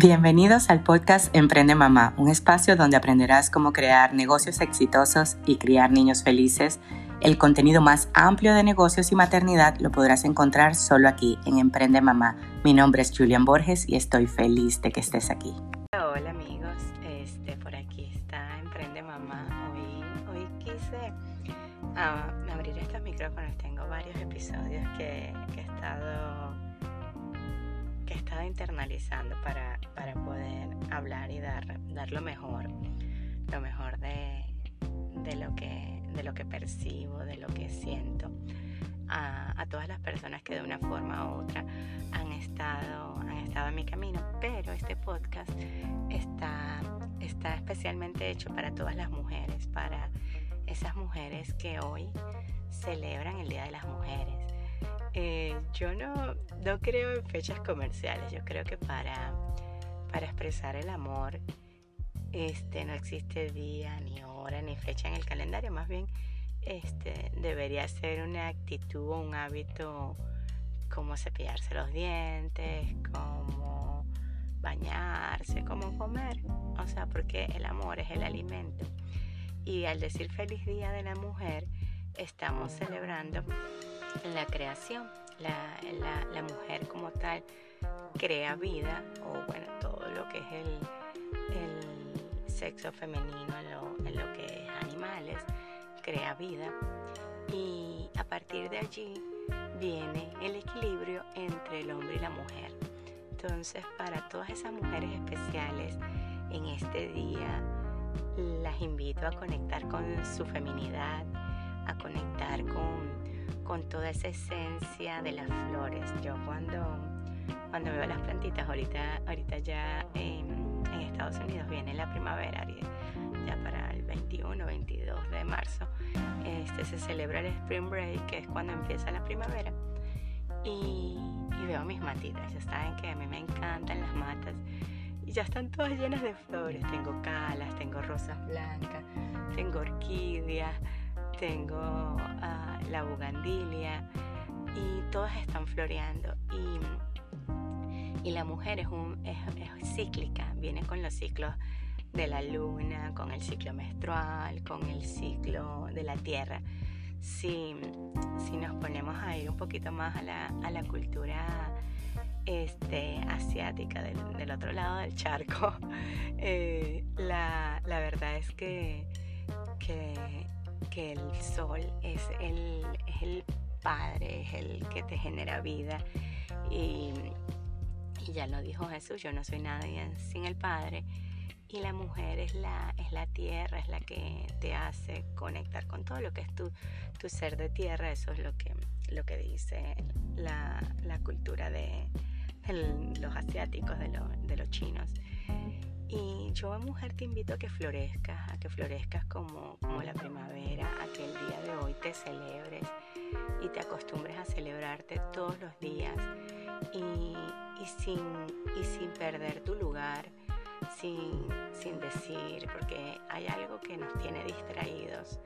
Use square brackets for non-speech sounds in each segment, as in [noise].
Bienvenidos al podcast Emprende Mamá, un espacio donde aprenderás cómo crear negocios exitosos y criar niños felices. El contenido más amplio de negocios y maternidad lo podrás encontrar solo aquí en Emprende Mamá. Mi nombre es Julian Borges y estoy feliz de que estés aquí. Estado internalizando para, para poder hablar y dar, dar lo mejor, lo mejor de, de, lo que, de lo que percibo, de lo que siento. A, a, todas las personas que de una forma u otra han estado, han estado en mi camino, pero este podcast está, está especialmente hecho para todas las mujeres, para esas mujeres que hoy celebran el Día de las Mujeres eh, yo no, no creo en fechas comerciales, yo creo que para, para expresar el amor este, no existe día, ni hora, ni fecha en el calendario, más bien este, debería ser una actitud o un hábito como cepillarse los dientes, como bañarse, como comer, o sea, porque el amor es el alimento. Y al decir feliz día de la mujer, estamos celebrando la creación. La, la, mujer como tal crea vida, o bueno, todo lo que es el, el sexo femenino en lo, en lo que es animales, crea vida. Y a partir de allí viene el equilibrio entre el hombre y la mujer. Entonces, para todas esas mujeres especiales en este día, las invito a conectar con su feminidad, a conectar con con toda esa esencia de las flores. Yo cuando, cuando veo las plantitas, ahorita, ahorita ya en, Estados Unidos viene la primavera, ya para el 21, 22 de marzo, este, se celebra el Spring Break, que es cuando empieza la primavera. Y, y veo mis matitas, ya saben que a mí me encantan las matas y ya están todas llenas de flores. Tengo calas, tengo rosas blancas, tengo orquídeas, tengo uh, la bugandilia y todas están floreando. Y, y la mujer es, un, es, es, cíclica, viene con los ciclos de la luna, con el ciclo menstrual, con el ciclo de la tierra. Si, si nos ponemos a ir un poquito más a la, a la cultura este, asiática del, del, otro lado del charco, [laughs] eh, la, la verdad es que el sol es el, es el Padre, es el que te genera vida. Y, ya lo dijo Jesús, yo no soy nadie sin el Padre. Y la mujer es la, es la tierra, es la que te hace conectar con todo lo que es tu, tu ser de tierra. Eso es lo que, lo que dice la, la cultura de, de, los asiáticos, de, lo, de los chinos. Y yo, mujer, te invito a que florezcas, a que florezcas como, como la primavera, a que el día de hoy te celebres y te acostumbres a celebrarte todos los días. Y, y, sin, y sin perder tu lugar, sin, sin decir, porque hay algo que nos tiene distraídos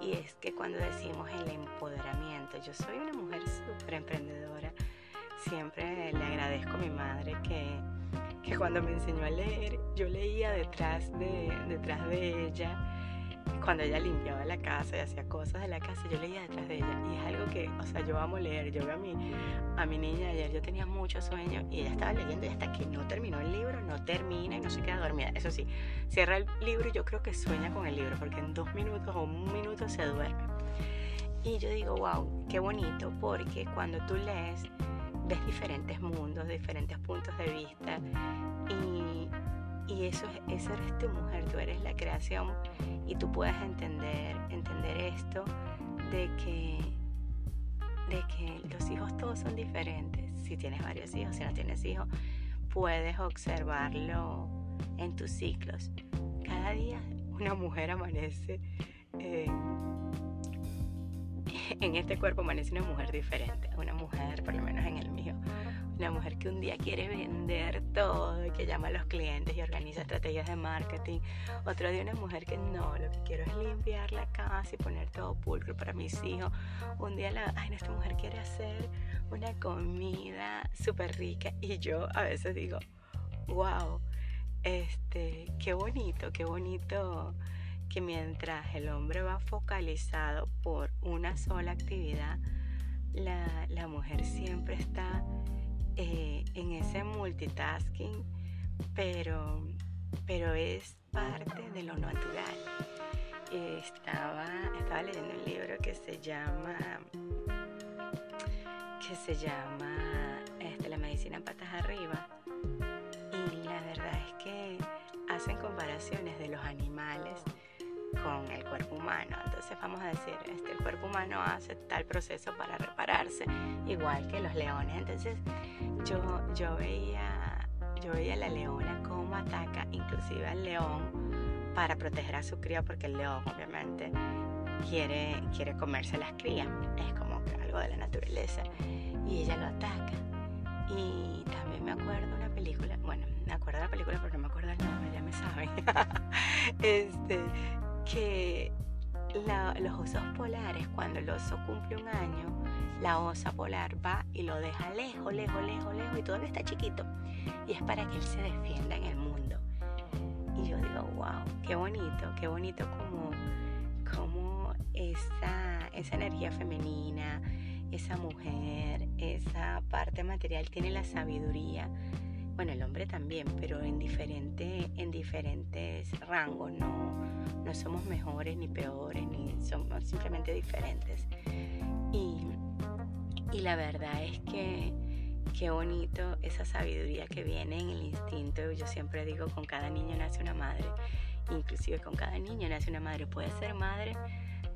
y es que cuando decimos el empoderamiento, yo soy una mujer súper emprendedora, siempre le agradezco a mi madre que que cuando me enseñó a leer, yo leía detrás de, detrás de ella. Cuando ella limpiaba la casa y hacía cosas de la casa, yo leía detrás de ella. Y es algo que, o sea, yo amo leer. Yo veo a mi, a mi niña ayer, yo tenía mucho sueño y ella estaba leyendo y hasta que no terminó el libro, no termina y no se queda dormida. Eso sí, cierra el libro y yo creo que sueña con el libro porque en dos minutos o un minuto se duerme. Y yo digo, wow, qué bonito, porque cuando tú lees, ves diferentes mundos, diferentes puntos de vista y, y eso, eso eres tu mujer, tú eres la creación y tú puedes entender, entender esto de que, de que los hijos todos son diferentes. Si tienes varios hijos, si no tienes hijos, puedes observarlo en tus ciclos. Cada día una mujer amanece. Eh, [laughs] en este cuerpo amanece una mujer diferente, una mujer, un día quiere vender todo, que llama a los clientes y organiza estrategias de marketing. Otro día una mujer que no, lo que quiero es limpiar la casa y poner todo pulcro para mis hijos. Un día la, ay, esta mujer quiere hacer una comida súper rica y yo a veces digo, wow, este, qué bonito, qué bonito que mientras el hombre va focalizado por una sola actividad, la, mujer siempre está multitasking, pero, pero es parte de lo natural. Estaba, estaba leyendo un libro que se llama que se llama este, La medicina patas arriba y la verdad es que hacen comparaciones de los animales con el cuerpo humano. Entonces vamos a decir, este, el cuerpo humano hace tal proceso para repararse, igual que los leones. Entonces yo, yo, veía, yo veía a la leona cómo ataca inclusive al león para proteger a su cría, porque el león obviamente quiere, quiere comerse las crías, es como algo de la naturaleza, y ella lo ataca. Y también me acuerdo una película, bueno, me acuerdo de la película porque no me acuerdo el nombre, ya me saben, [laughs] este, que los osos polares, cuando el oso cumple un año, la osa polar va y lo deja lejos, lejos, lejos, lejos, y todavía está chiquito. Y es para que él se defienda en el mundo. Y yo digo, wow, qué bonito, qué bonito como, como esa, esa energía femenina, esa mujer, esa parte material tiene la sabiduría bueno, el hombre también, pero en, diferente, en diferentes rangos, no, no somos mejores ni peores, ni somos simplemente diferentes. Y, y la verdad es que qué bonito esa sabiduría que viene en el instinto. Yo siempre digo, con cada niño nace una madre, inclusive con cada niño nace una madre. Puede ser madre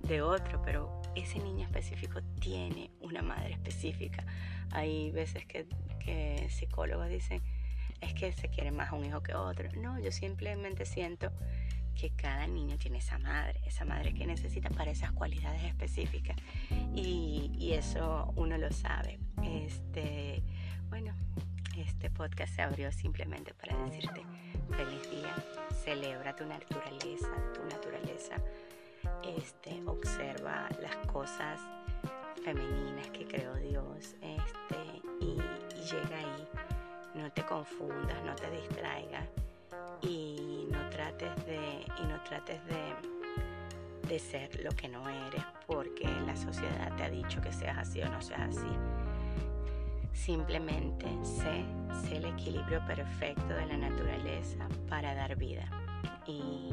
de otro, pero ese niño específico tiene una madre específica. Hay veces que, que psicólogos dicen, es que se quiere más un hijo que otro. No, yo simplemente siento que cada niño tiene esa madre, esa madre que necesita para esas cualidades específicas. Y, eso uno lo sabe. Este, bueno, este podcast se abrió simplemente para decirte feliz día, celebra tu naturaleza, tu naturaleza, este, observa las cosas femeninas que creó Dios, este, y, y llega ahí no te confundas, no te distraigas y no trates de, y no trates de, de ser lo que no eres porque la sociedad te ha dicho que seas así o no seas así. Simplemente sé, sé el equilibrio perfecto de la naturaleza para dar vida y,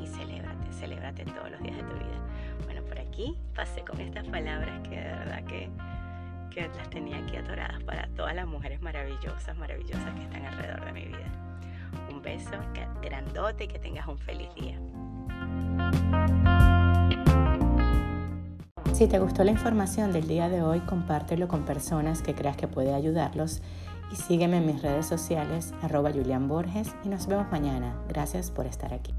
y celébrate, celébrate todos los días de tu vida. Bueno, por aquí pasé con estas palabras que de verdad que que las tenía aquí atoradas para todas las mujeres maravillosas, maravillosas que están alrededor de mi vida. Un beso grandote y que tengas un feliz día. Si te gustó la información del día de hoy, compártelo con personas que creas que puede ayudarlos y sígueme en mis redes sociales, arroba Julian Borges, y nos vemos mañana. Gracias por estar aquí.